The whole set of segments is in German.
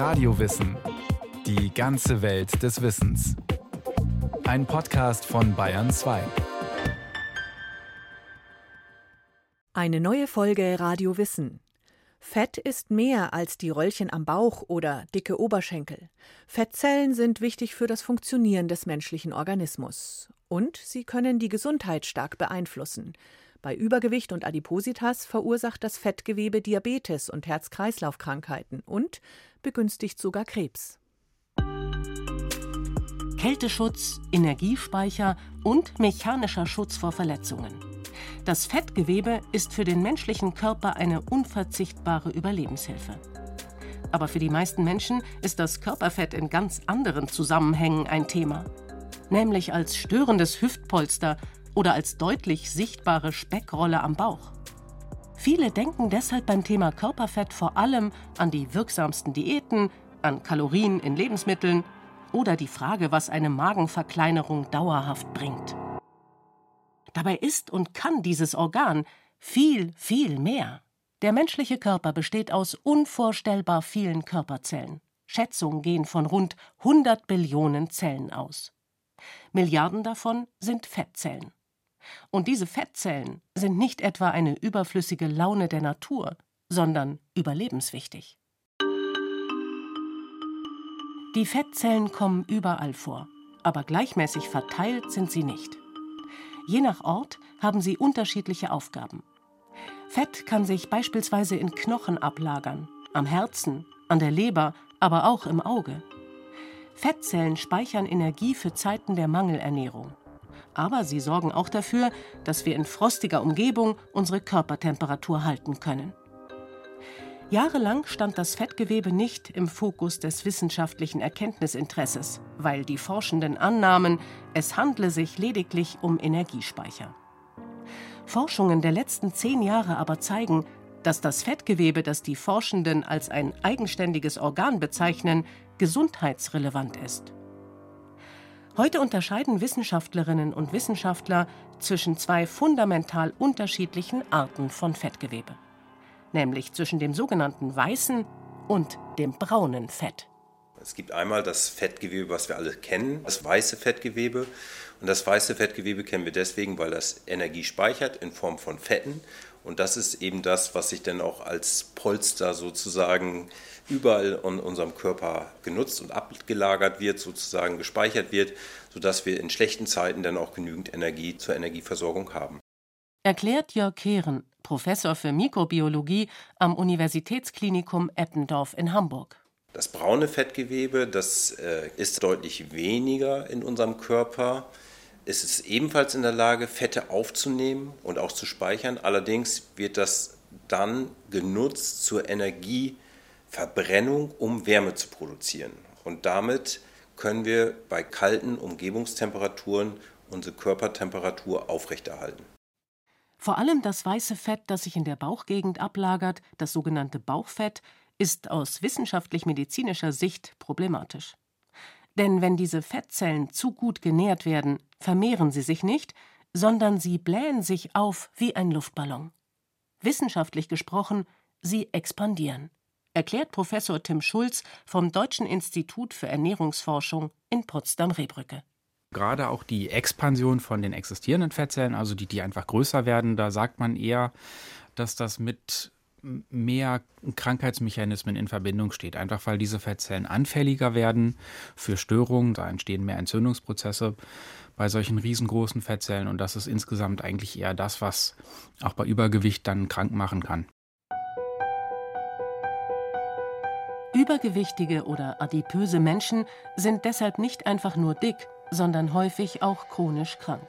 Radiowissen. Die ganze Welt des Wissens. Ein Podcast von Bayern 2. Eine neue Folge Radio Wissen. Fett ist mehr als die Röllchen am Bauch oder dicke Oberschenkel. Fettzellen sind wichtig für das Funktionieren des menschlichen Organismus. Und sie können die Gesundheit stark beeinflussen. Bei Übergewicht und Adipositas verursacht das Fettgewebe Diabetes und Herz-Kreislauf-Krankheiten und begünstigt sogar Krebs. Kälteschutz, Energiespeicher und mechanischer Schutz vor Verletzungen. Das Fettgewebe ist für den menschlichen Körper eine unverzichtbare Überlebenshilfe. Aber für die meisten Menschen ist das Körperfett in ganz anderen Zusammenhängen ein Thema, nämlich als störendes Hüftpolster oder als deutlich sichtbare Speckrolle am Bauch. Viele denken deshalb beim Thema Körperfett vor allem an die wirksamsten Diäten, an Kalorien in Lebensmitteln oder die Frage, was eine Magenverkleinerung dauerhaft bringt. Dabei ist und kann dieses Organ viel, viel mehr. Der menschliche Körper besteht aus unvorstellbar vielen Körperzellen. Schätzungen gehen von rund 100 Billionen Zellen aus. Milliarden davon sind Fettzellen. Und diese Fettzellen sind nicht etwa eine überflüssige Laune der Natur, sondern überlebenswichtig. Die Fettzellen kommen überall vor, aber gleichmäßig verteilt sind sie nicht. Je nach Ort haben sie unterschiedliche Aufgaben. Fett kann sich beispielsweise in Knochen ablagern, am Herzen, an der Leber, aber auch im Auge. Fettzellen speichern Energie für Zeiten der Mangelernährung aber sie sorgen auch dafür, dass wir in frostiger Umgebung unsere Körpertemperatur halten können. Jahrelang stand das Fettgewebe nicht im Fokus des wissenschaftlichen Erkenntnisinteresses, weil die Forschenden annahmen, es handle sich lediglich um Energiespeicher. Forschungen der letzten zehn Jahre aber zeigen, dass das Fettgewebe, das die Forschenden als ein eigenständiges Organ bezeichnen, gesundheitsrelevant ist. Heute unterscheiden Wissenschaftlerinnen und Wissenschaftler zwischen zwei fundamental unterschiedlichen Arten von Fettgewebe, nämlich zwischen dem sogenannten weißen und dem braunen Fett. Es gibt einmal das Fettgewebe, was wir alle kennen, das weiße Fettgewebe. Und das weiße Fettgewebe kennen wir deswegen, weil das Energie speichert in Form von Fetten. Und das ist eben das, was sich dann auch als Polster sozusagen überall in unserem Körper genutzt und abgelagert wird, sozusagen gespeichert wird, sodass wir in schlechten Zeiten dann auch genügend Energie zur Energieversorgung haben. Erklärt Jörg Kehren, Professor für Mikrobiologie am Universitätsklinikum Eppendorf in Hamburg. Das braune Fettgewebe, das äh, ist deutlich weniger in unserem Körper. Es ist ebenfalls in der Lage, Fette aufzunehmen und auch zu speichern. Allerdings wird das dann genutzt zur Energie Verbrennung, um Wärme zu produzieren. Und damit können wir bei kalten Umgebungstemperaturen unsere Körpertemperatur aufrechterhalten. Vor allem das weiße Fett, das sich in der Bauchgegend ablagert, das sogenannte Bauchfett, ist aus wissenschaftlich-medizinischer Sicht problematisch. Denn wenn diese Fettzellen zu gut genährt werden, vermehren sie sich nicht, sondern sie blähen sich auf wie ein Luftballon. Wissenschaftlich gesprochen, sie expandieren erklärt Professor Tim Schulz vom Deutschen Institut für Ernährungsforschung in Potsdam-Rehbrücke. Gerade auch die Expansion von den existierenden Fettzellen, also die, die einfach größer werden, da sagt man eher, dass das mit mehr Krankheitsmechanismen in Verbindung steht. Einfach weil diese Fettzellen anfälliger werden für Störungen, da entstehen mehr Entzündungsprozesse bei solchen riesengroßen Fettzellen und das ist insgesamt eigentlich eher das, was auch bei Übergewicht dann krank machen kann. Übergewichtige oder adipöse Menschen sind deshalb nicht einfach nur dick, sondern häufig auch chronisch krank.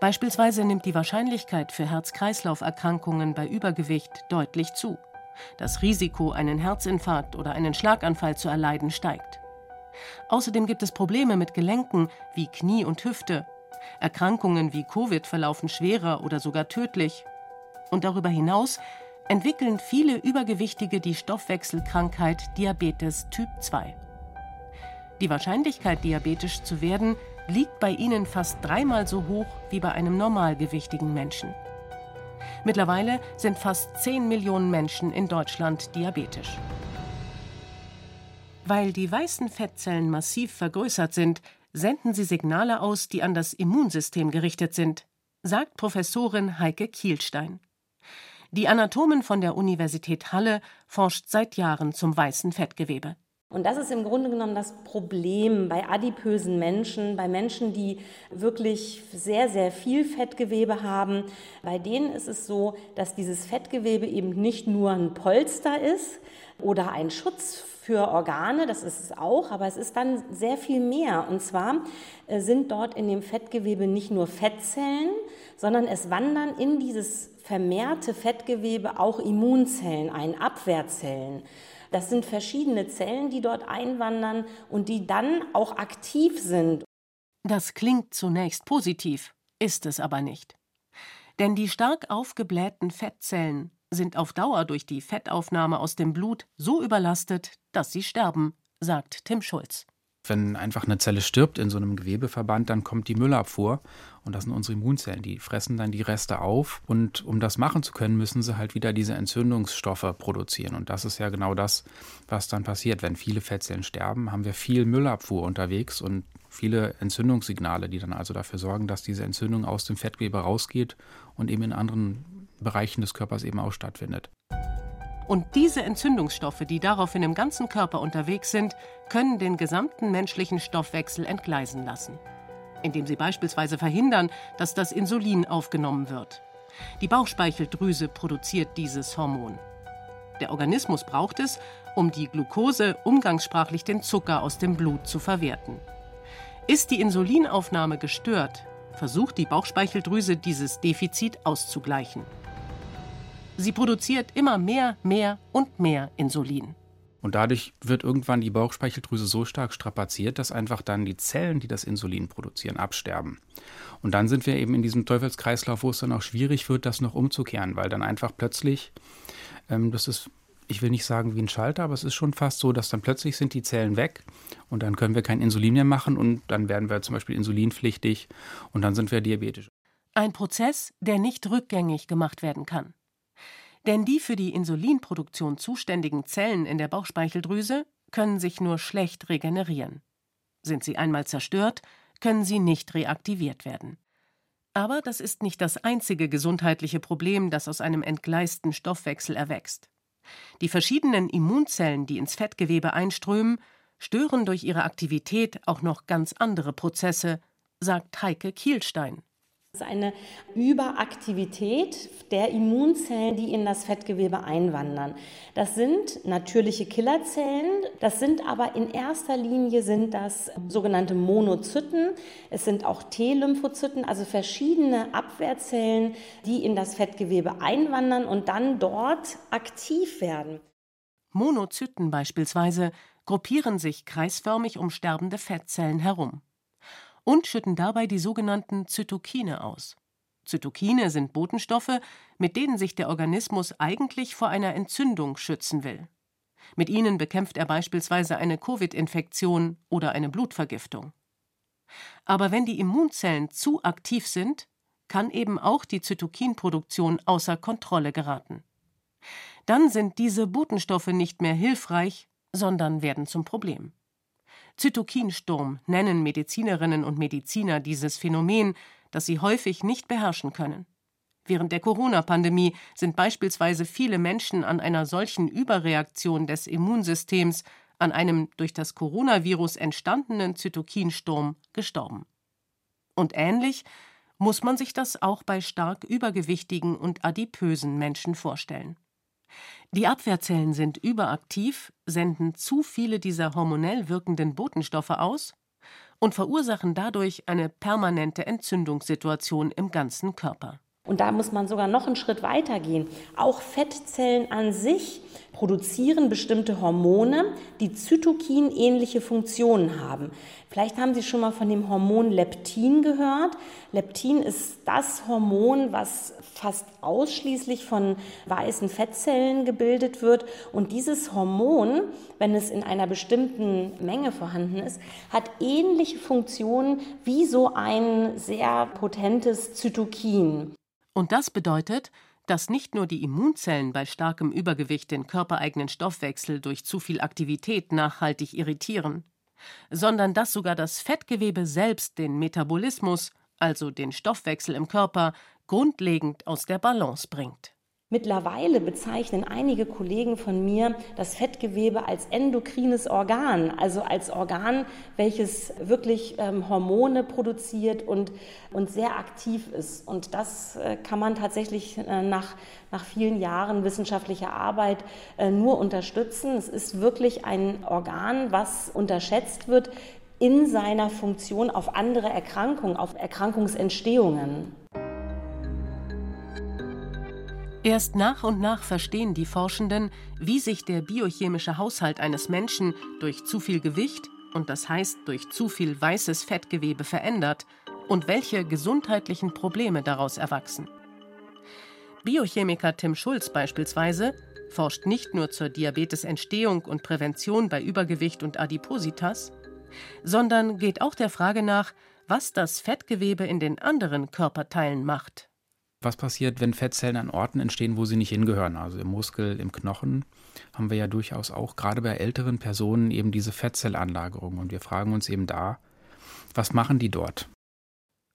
Beispielsweise nimmt die Wahrscheinlichkeit für Herz-Kreislauf-Erkrankungen bei Übergewicht deutlich zu. Das Risiko, einen Herzinfarkt oder einen Schlaganfall zu erleiden, steigt. Außerdem gibt es Probleme mit Gelenken wie Knie und Hüfte. Erkrankungen wie Covid verlaufen schwerer oder sogar tödlich. Und darüber hinaus entwickeln viele Übergewichtige die Stoffwechselkrankheit Diabetes Typ 2. Die Wahrscheinlichkeit, diabetisch zu werden, liegt bei ihnen fast dreimal so hoch wie bei einem normalgewichtigen Menschen. Mittlerweile sind fast 10 Millionen Menschen in Deutschland diabetisch. Weil die weißen Fettzellen massiv vergrößert sind, senden sie Signale aus, die an das Immunsystem gerichtet sind, sagt Professorin Heike Kielstein. Die Anatomin von der Universität Halle forscht seit Jahren zum weißen Fettgewebe. Und das ist im Grunde genommen das Problem bei adipösen Menschen, bei Menschen, die wirklich sehr, sehr viel Fettgewebe haben. Bei denen ist es so, dass dieses Fettgewebe eben nicht nur ein Polster ist oder ein Schutz für Organe, das ist es auch, aber es ist dann sehr viel mehr. Und zwar äh, sind dort in dem Fettgewebe nicht nur Fettzellen, sondern es wandern in dieses vermehrte Fettgewebe auch Immunzellen ein, Abwehrzellen. Das sind verschiedene Zellen, die dort einwandern und die dann auch aktiv sind. Das klingt zunächst positiv, ist es aber nicht. Denn die stark aufgeblähten Fettzellen sind auf Dauer durch die Fettaufnahme aus dem Blut so überlastet, dass sie sterben, sagt Tim Schulz. Wenn einfach eine Zelle stirbt in so einem Gewebeverband, dann kommt die Müllabfuhr und das sind unsere Immunzellen. Die fressen dann die Reste auf und um das machen zu können, müssen sie halt wieder diese Entzündungsstoffe produzieren. Und das ist ja genau das, was dann passiert. Wenn viele Fettzellen sterben, haben wir viel Müllabfuhr unterwegs und viele Entzündungssignale, die dann also dafür sorgen, dass diese Entzündung aus dem Fettgewebe rausgeht und eben in anderen Bereichen des Körpers eben auch stattfindet. Und diese Entzündungsstoffe, die daraufhin im ganzen Körper unterwegs sind, können den gesamten menschlichen Stoffwechsel entgleisen lassen, indem sie beispielsweise verhindern, dass das Insulin aufgenommen wird. Die Bauchspeicheldrüse produziert dieses Hormon. Der Organismus braucht es, um die Glucose, umgangssprachlich den Zucker aus dem Blut, zu verwerten. Ist die Insulinaufnahme gestört, versucht die Bauchspeicheldrüse dieses Defizit auszugleichen. Sie produziert immer mehr, mehr und mehr Insulin. Und dadurch wird irgendwann die Bauchspeicheldrüse so stark strapaziert, dass einfach dann die Zellen, die das Insulin produzieren, absterben. Und dann sind wir eben in diesem Teufelskreislauf, wo es dann auch schwierig wird, das noch umzukehren, weil dann einfach plötzlich, ähm, das ist, ich will nicht sagen wie ein Schalter, aber es ist schon fast so, dass dann plötzlich sind die Zellen weg und dann können wir kein Insulin mehr machen und dann werden wir zum Beispiel insulinpflichtig und dann sind wir diabetisch. Ein Prozess, der nicht rückgängig gemacht werden kann. Denn die für die Insulinproduktion zuständigen Zellen in der Bauchspeicheldrüse können sich nur schlecht regenerieren. Sind sie einmal zerstört, können sie nicht reaktiviert werden. Aber das ist nicht das einzige gesundheitliche Problem, das aus einem entgleisten Stoffwechsel erwächst. Die verschiedenen Immunzellen, die ins Fettgewebe einströmen, stören durch ihre Aktivität auch noch ganz andere Prozesse, sagt Heike Kielstein. Das ist eine Überaktivität der Immunzellen, die in das Fettgewebe einwandern. Das sind natürliche Killerzellen, das sind aber in erster Linie sind das sogenannte Monozyten. Es sind auch T-Lymphozyten, also verschiedene Abwehrzellen, die in das Fettgewebe einwandern und dann dort aktiv werden. Monozyten beispielsweise gruppieren sich kreisförmig um sterbende Fettzellen herum und schütten dabei die sogenannten Zytokine aus. Zytokine sind Botenstoffe, mit denen sich der Organismus eigentlich vor einer Entzündung schützen will. Mit ihnen bekämpft er beispielsweise eine Covid-Infektion oder eine Blutvergiftung. Aber wenn die Immunzellen zu aktiv sind, kann eben auch die Zytokinproduktion außer Kontrolle geraten. Dann sind diese Botenstoffe nicht mehr hilfreich, sondern werden zum Problem. Zytokinsturm nennen Medizinerinnen und Mediziner dieses Phänomen, das sie häufig nicht beherrschen können. Während der Corona-Pandemie sind beispielsweise viele Menschen an einer solchen Überreaktion des Immunsystems, an einem durch das Coronavirus entstandenen Zytokinsturm gestorben. Und ähnlich muss man sich das auch bei stark übergewichtigen und adipösen Menschen vorstellen. Die Abwehrzellen sind überaktiv, senden zu viele dieser hormonell wirkenden Botenstoffe aus und verursachen dadurch eine permanente Entzündungssituation im ganzen Körper. Und da muss man sogar noch einen Schritt weiter gehen. Auch Fettzellen an sich produzieren bestimmte Hormone, die Zytokin-ähnliche Funktionen haben. Vielleicht haben Sie schon mal von dem Hormon Leptin gehört. Leptin ist das Hormon, was fast ausschließlich von weißen Fettzellen gebildet wird. Und dieses Hormon, wenn es in einer bestimmten Menge vorhanden ist, hat ähnliche Funktionen wie so ein sehr potentes Zytokin. Und das bedeutet, dass nicht nur die Immunzellen bei starkem Übergewicht den körpereigenen Stoffwechsel durch zu viel Aktivität nachhaltig irritieren, sondern dass sogar das Fettgewebe selbst den Metabolismus, also den Stoffwechsel im Körper, grundlegend aus der Balance bringt. Mittlerweile bezeichnen einige Kollegen von mir das Fettgewebe als endokrines Organ, also als Organ, welches wirklich ähm, Hormone produziert und, und sehr aktiv ist. Und das äh, kann man tatsächlich äh, nach, nach vielen Jahren wissenschaftlicher Arbeit äh, nur unterstützen. Es ist wirklich ein Organ, was unterschätzt wird in seiner Funktion auf andere Erkrankungen, auf Erkrankungsentstehungen. Erst nach und nach verstehen die Forschenden, wie sich der biochemische Haushalt eines Menschen durch zu viel Gewicht und das heißt durch zu viel weißes Fettgewebe verändert und welche gesundheitlichen Probleme daraus erwachsen. Biochemiker Tim Schulz beispielsweise forscht nicht nur zur Diabetesentstehung und Prävention bei Übergewicht und Adipositas, sondern geht auch der Frage nach, was das Fettgewebe in den anderen Körperteilen macht. Was passiert, wenn Fettzellen an Orten entstehen, wo sie nicht hingehören? Also im Muskel, im Knochen haben wir ja durchaus auch gerade bei älteren Personen eben diese Fettzellanlagerung. Und wir fragen uns eben da, was machen die dort?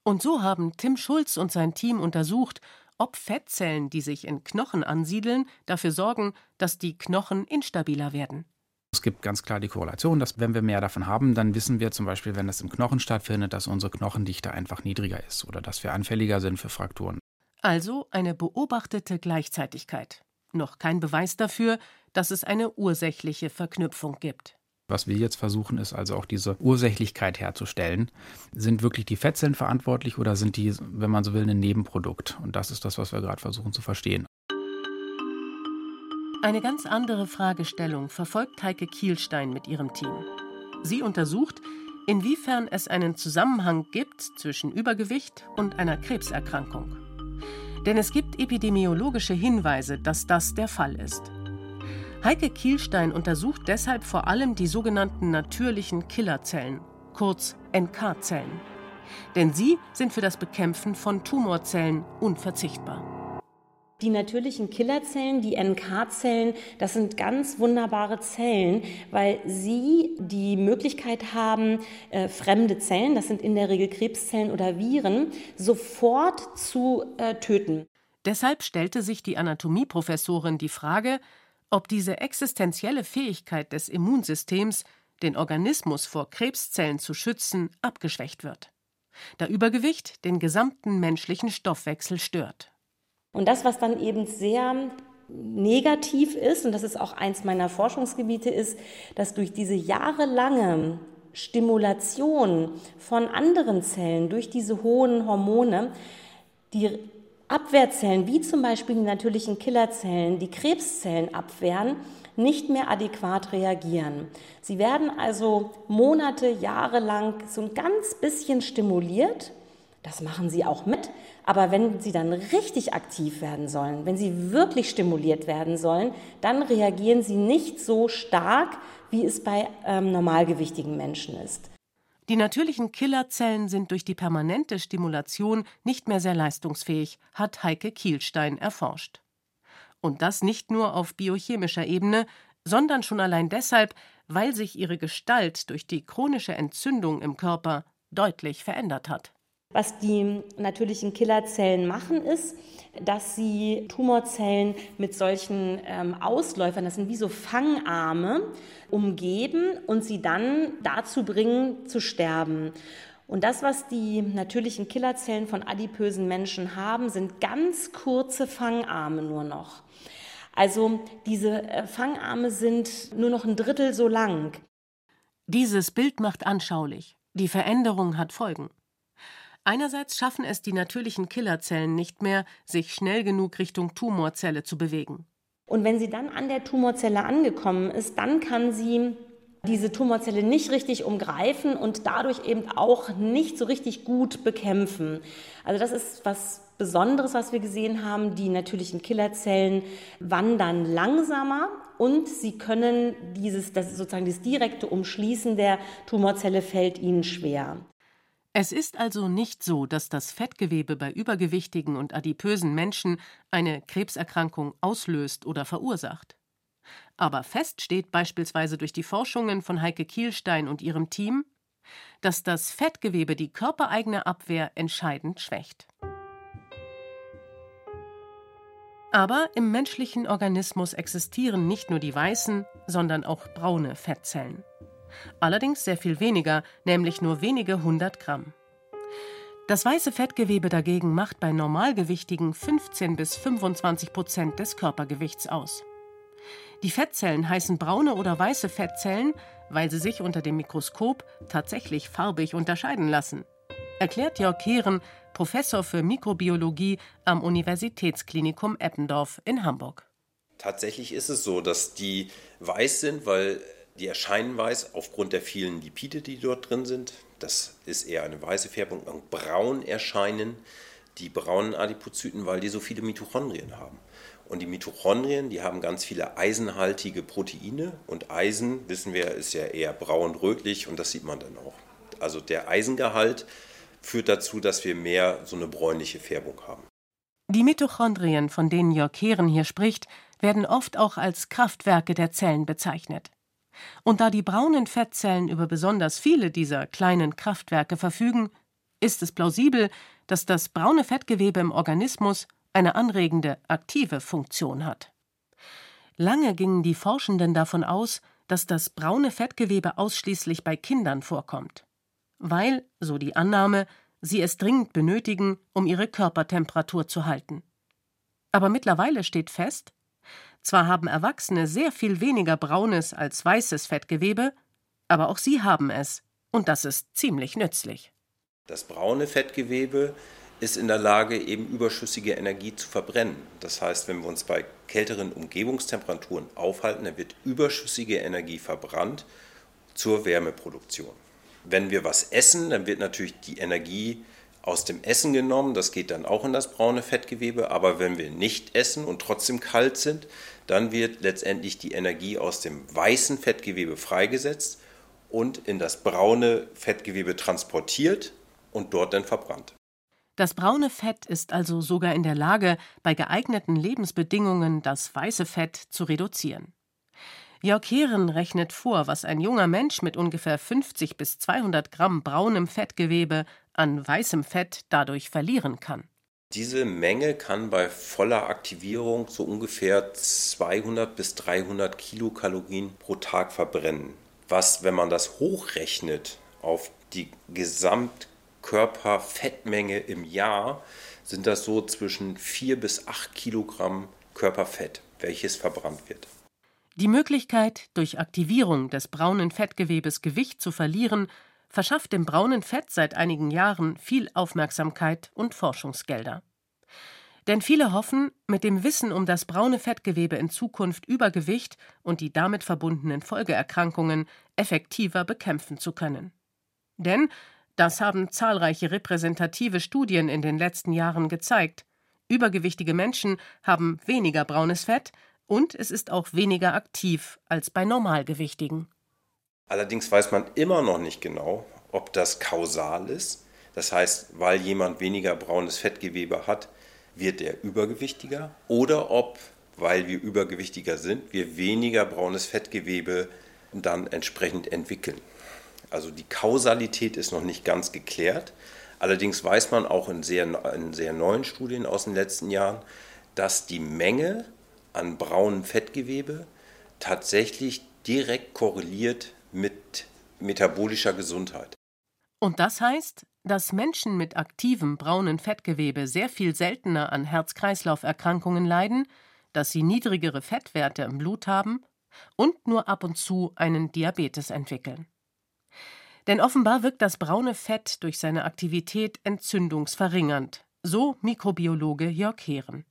Und so haben Tim Schulz und sein Team untersucht, ob Fettzellen, die sich in Knochen ansiedeln, dafür sorgen, dass die Knochen instabiler werden. Es gibt ganz klar die Korrelation, dass wenn wir mehr davon haben, dann wissen wir zum Beispiel, wenn das im Knochen stattfindet, dass unsere Knochendichte einfach niedriger ist oder dass wir anfälliger sind für Frakturen. Also eine beobachtete Gleichzeitigkeit. Noch kein Beweis dafür, dass es eine ursächliche Verknüpfung gibt. Was wir jetzt versuchen, ist also auch diese Ursächlichkeit herzustellen. Sind wirklich die Fettzellen verantwortlich oder sind die, wenn man so will, ein Nebenprodukt? Und das ist das, was wir gerade versuchen zu verstehen. Eine ganz andere Fragestellung verfolgt Heike Kielstein mit ihrem Team. Sie untersucht, inwiefern es einen Zusammenhang gibt zwischen Übergewicht und einer Krebserkrankung. Denn es gibt epidemiologische Hinweise, dass das der Fall ist. Heike Kielstein untersucht deshalb vor allem die sogenannten natürlichen Killerzellen, kurz NK-Zellen. Denn sie sind für das Bekämpfen von Tumorzellen unverzichtbar. Die natürlichen Killerzellen, die NK-Zellen, das sind ganz wunderbare Zellen, weil sie die Möglichkeit haben, äh, fremde Zellen, das sind in der Regel Krebszellen oder Viren, sofort zu äh, töten. Deshalb stellte sich die Anatomieprofessorin die Frage, ob diese existenzielle Fähigkeit des Immunsystems, den Organismus vor Krebszellen zu schützen, abgeschwächt wird, da Übergewicht den gesamten menschlichen Stoffwechsel stört. Und das, was dann eben sehr negativ ist, und das ist auch eins meiner Forschungsgebiete, ist, dass durch diese jahrelange Stimulation von anderen Zellen durch diese hohen Hormone die Abwehrzellen, wie zum Beispiel die natürlichen Killerzellen, die Krebszellen abwehren, nicht mehr adäquat reagieren. Sie werden also Monate, Jahre lang so ein ganz bisschen stimuliert das machen sie auch mit. Aber wenn sie dann richtig aktiv werden sollen, wenn sie wirklich stimuliert werden sollen, dann reagieren sie nicht so stark, wie es bei ähm, normalgewichtigen Menschen ist. Die natürlichen Killerzellen sind durch die permanente Stimulation nicht mehr sehr leistungsfähig, hat Heike Kielstein erforscht. Und das nicht nur auf biochemischer Ebene, sondern schon allein deshalb, weil sich ihre Gestalt durch die chronische Entzündung im Körper deutlich verändert hat. Was die natürlichen Killerzellen machen, ist, dass sie Tumorzellen mit solchen ähm, Ausläufern, das sind wie so Fangarme, umgeben und sie dann dazu bringen, zu sterben. Und das, was die natürlichen Killerzellen von adipösen Menschen haben, sind ganz kurze Fangarme nur noch. Also diese äh, Fangarme sind nur noch ein Drittel so lang. Dieses Bild macht anschaulich. Die Veränderung hat Folgen. Einerseits schaffen es die natürlichen Killerzellen nicht mehr, sich schnell genug Richtung Tumorzelle zu bewegen. Und wenn sie dann an der Tumorzelle angekommen ist, dann kann sie diese Tumorzelle nicht richtig umgreifen und dadurch eben auch nicht so richtig gut bekämpfen. Also das ist was Besonderes, was wir gesehen haben. Die natürlichen Killerzellen wandern langsamer und sie können dieses, das sozusagen das direkte Umschließen der Tumorzelle fällt ihnen schwer. Es ist also nicht so, dass das Fettgewebe bei übergewichtigen und adipösen Menschen eine Krebserkrankung auslöst oder verursacht. Aber fest steht beispielsweise durch die Forschungen von Heike Kielstein und ihrem Team, dass das Fettgewebe die körpereigene Abwehr entscheidend schwächt. Aber im menschlichen Organismus existieren nicht nur die weißen, sondern auch braune Fettzellen allerdings sehr viel weniger, nämlich nur wenige hundert Gramm. Das weiße Fettgewebe dagegen macht bei Normalgewichtigen 15 bis 25 Prozent des Körpergewichts aus. Die Fettzellen heißen braune oder weiße Fettzellen, weil sie sich unter dem Mikroskop tatsächlich farbig unterscheiden lassen, erklärt Jörg Kehren, Professor für Mikrobiologie am Universitätsklinikum Eppendorf in Hamburg. Tatsächlich ist es so, dass die weiß sind, weil die erscheinen weiß aufgrund der vielen Lipide, die dort drin sind. Das ist eher eine weiße Färbung. Und braun erscheinen die braunen Adipozyten, weil die so viele Mitochondrien haben. Und die Mitochondrien, die haben ganz viele eisenhaltige Proteine. Und Eisen, wissen wir, ist ja eher braun-rötlich und das sieht man dann auch. Also der Eisengehalt führt dazu, dass wir mehr so eine bräunliche Färbung haben. Die Mitochondrien, von denen Jörg Kehren hier spricht, werden oft auch als Kraftwerke der Zellen bezeichnet. Und da die braunen Fettzellen über besonders viele dieser kleinen Kraftwerke verfügen, ist es plausibel, dass das braune Fettgewebe im Organismus eine anregende, aktive Funktion hat. Lange gingen die Forschenden davon aus, dass das braune Fettgewebe ausschließlich bei Kindern vorkommt, weil, so die Annahme, sie es dringend benötigen, um ihre Körpertemperatur zu halten. Aber mittlerweile steht fest, zwar haben Erwachsene sehr viel weniger braunes als weißes Fettgewebe, aber auch sie haben es, und das ist ziemlich nützlich. Das braune Fettgewebe ist in der Lage, eben überschüssige Energie zu verbrennen. Das heißt, wenn wir uns bei kälteren Umgebungstemperaturen aufhalten, dann wird überschüssige Energie verbrannt zur Wärmeproduktion. Wenn wir was essen, dann wird natürlich die Energie aus dem Essen genommen, das geht dann auch in das braune Fettgewebe, aber wenn wir nicht essen und trotzdem kalt sind, dann wird letztendlich die Energie aus dem weißen Fettgewebe freigesetzt und in das braune Fettgewebe transportiert und dort dann verbrannt. Das braune Fett ist also sogar in der Lage, bei geeigneten Lebensbedingungen das weiße Fett zu reduzieren. Jörg Heeren rechnet vor, was ein junger Mensch mit ungefähr 50 bis 200 Gramm braunem Fettgewebe an weißem Fett dadurch verlieren kann. Diese Menge kann bei voller Aktivierung so ungefähr 200 bis 300 Kilokalorien pro Tag verbrennen. Was, wenn man das hochrechnet auf die Gesamtkörperfettmenge im Jahr, sind das so zwischen 4 bis 8 Kilogramm Körperfett, welches verbrannt wird. Die Möglichkeit, durch Aktivierung des braunen Fettgewebes Gewicht zu verlieren, verschafft dem braunen Fett seit einigen Jahren viel Aufmerksamkeit und Forschungsgelder. Denn viele hoffen, mit dem Wissen um das braune Fettgewebe in Zukunft Übergewicht und die damit verbundenen Folgeerkrankungen effektiver bekämpfen zu können. Denn, das haben zahlreiche repräsentative Studien in den letzten Jahren gezeigt, übergewichtige Menschen haben weniger braunes Fett und es ist auch weniger aktiv als bei Normalgewichtigen. Allerdings weiß man immer noch nicht genau, ob das kausal ist. Das heißt, weil jemand weniger braunes Fettgewebe hat, wird er übergewichtiger oder ob, weil wir übergewichtiger sind, wir weniger braunes Fettgewebe dann entsprechend entwickeln. Also die Kausalität ist noch nicht ganz geklärt. Allerdings weiß man auch in sehr, in sehr neuen Studien aus den letzten Jahren, dass die Menge an braunem Fettgewebe tatsächlich direkt korreliert mit metabolischer Gesundheit. Und das heißt, dass Menschen mit aktivem braunen Fettgewebe sehr viel seltener an Herz-Kreislauf-Erkrankungen leiden, dass sie niedrigere Fettwerte im Blut haben und nur ab und zu einen Diabetes entwickeln. Denn offenbar wirkt das braune Fett durch seine Aktivität entzündungsverringernd, so Mikrobiologe Jörg Heeren.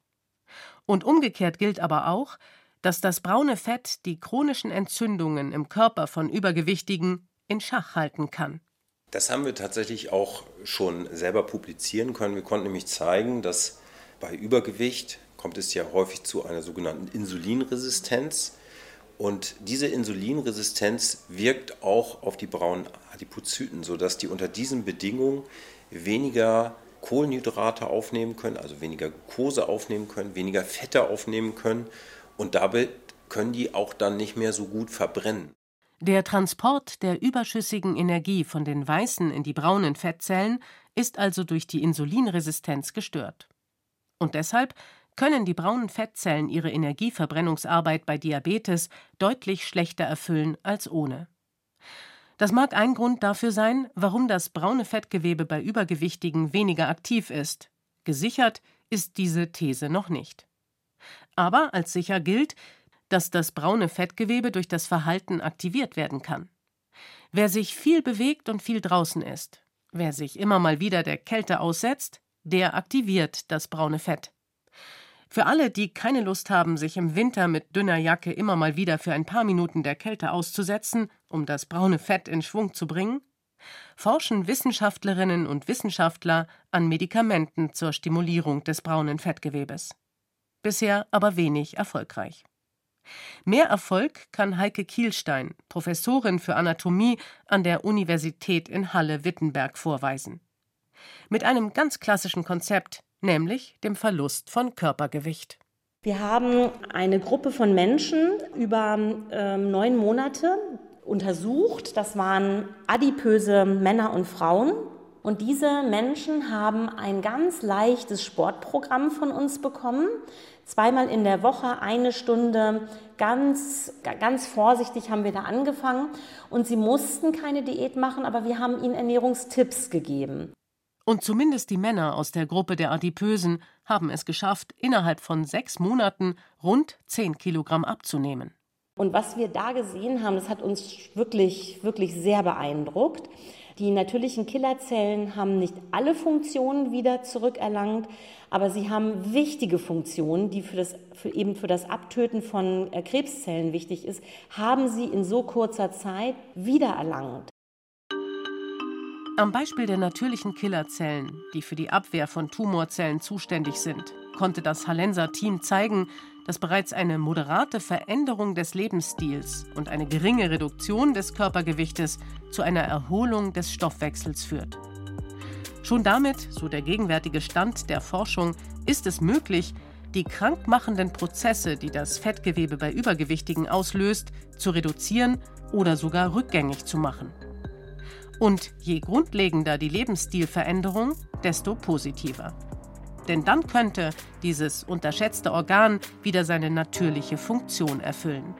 Und umgekehrt gilt aber auch, dass das braune Fett die chronischen Entzündungen im Körper von Übergewichtigen in Schach halten kann. Das haben wir tatsächlich auch schon selber publizieren können. Wir konnten nämlich zeigen, dass bei Übergewicht kommt es ja häufig zu einer sogenannten Insulinresistenz Und diese Insulinresistenz wirkt auch auf die braunen Adipozyten, sodass die unter diesen Bedingungen weniger Kohlenhydrate aufnehmen können, also weniger Glucose aufnehmen können, weniger Fette aufnehmen können und dabei können die auch dann nicht mehr so gut verbrennen. Der Transport der überschüssigen Energie von den weißen in die braunen Fettzellen ist also durch die Insulinresistenz gestört. Und deshalb können die braunen Fettzellen ihre Energieverbrennungsarbeit bei Diabetes deutlich schlechter erfüllen als ohne. Das mag ein Grund dafür sein, warum das braune Fettgewebe bei Übergewichtigen weniger aktiv ist. Gesichert ist diese These noch nicht. Aber als sicher gilt, dass das braune Fettgewebe durch das Verhalten aktiviert werden kann. Wer sich viel bewegt und viel draußen ist, wer sich immer mal wieder der Kälte aussetzt, der aktiviert das braune Fett. Für alle, die keine Lust haben, sich im Winter mit dünner Jacke immer mal wieder für ein paar Minuten der Kälte auszusetzen, um das braune Fett in Schwung zu bringen, forschen Wissenschaftlerinnen und Wissenschaftler an Medikamenten zur Stimulierung des braunen Fettgewebes. Bisher aber wenig erfolgreich. Mehr Erfolg kann Heike Kielstein, Professorin für Anatomie an der Universität in Halle-Wittenberg, vorweisen. Mit einem ganz klassischen Konzept, nämlich dem Verlust von Körpergewicht. Wir haben eine Gruppe von Menschen über ähm, neun Monate untersucht. Das waren adipöse Männer und Frauen. Und diese Menschen haben ein ganz leichtes Sportprogramm von uns bekommen. Zweimal in der Woche eine Stunde, ganz, ganz vorsichtig haben wir da angefangen. Und sie mussten keine Diät machen, aber wir haben ihnen Ernährungstipps gegeben. Und zumindest die Männer aus der Gruppe der Adipösen haben es geschafft, innerhalb von sechs Monaten rund zehn Kilogramm abzunehmen. Und was wir da gesehen haben, das hat uns wirklich, wirklich sehr beeindruckt. Die natürlichen Killerzellen haben nicht alle Funktionen wieder zurückerlangt, aber sie haben wichtige Funktionen, die für das, für eben für das Abtöten von äh, Krebszellen wichtig ist, haben sie in so kurzer Zeit wiedererlangt. Am Beispiel der natürlichen Killerzellen, die für die Abwehr von Tumorzellen zuständig sind, konnte das Hallenser-Team zeigen, dass bereits eine moderate Veränderung des Lebensstils und eine geringe Reduktion des Körpergewichtes zu einer Erholung des Stoffwechsels führt. Schon damit, so der gegenwärtige Stand der Forschung, ist es möglich, die krankmachenden Prozesse, die das Fettgewebe bei Übergewichtigen auslöst, zu reduzieren oder sogar rückgängig zu machen. Und je grundlegender die Lebensstilveränderung, desto positiver. Denn dann könnte dieses unterschätzte Organ wieder seine natürliche Funktion erfüllen.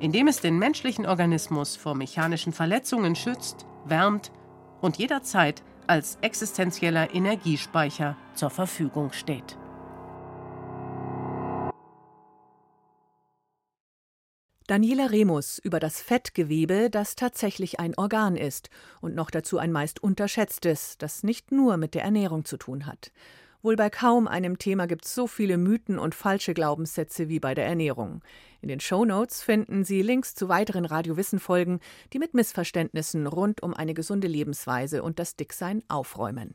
Indem es den menschlichen Organismus vor mechanischen Verletzungen schützt, wärmt und jederzeit als existenzieller Energiespeicher zur Verfügung steht. Daniela Remus über das Fettgewebe, das tatsächlich ein Organ ist und noch dazu ein meist unterschätztes, das nicht nur mit der Ernährung zu tun hat. Wohl bei kaum einem Thema gibt es so viele Mythen und falsche Glaubenssätze wie bei der Ernährung. In den Show Notes finden Sie Links zu weiteren Radiowissen-Folgen, die mit Missverständnissen rund um eine gesunde Lebensweise und das Dicksein aufräumen.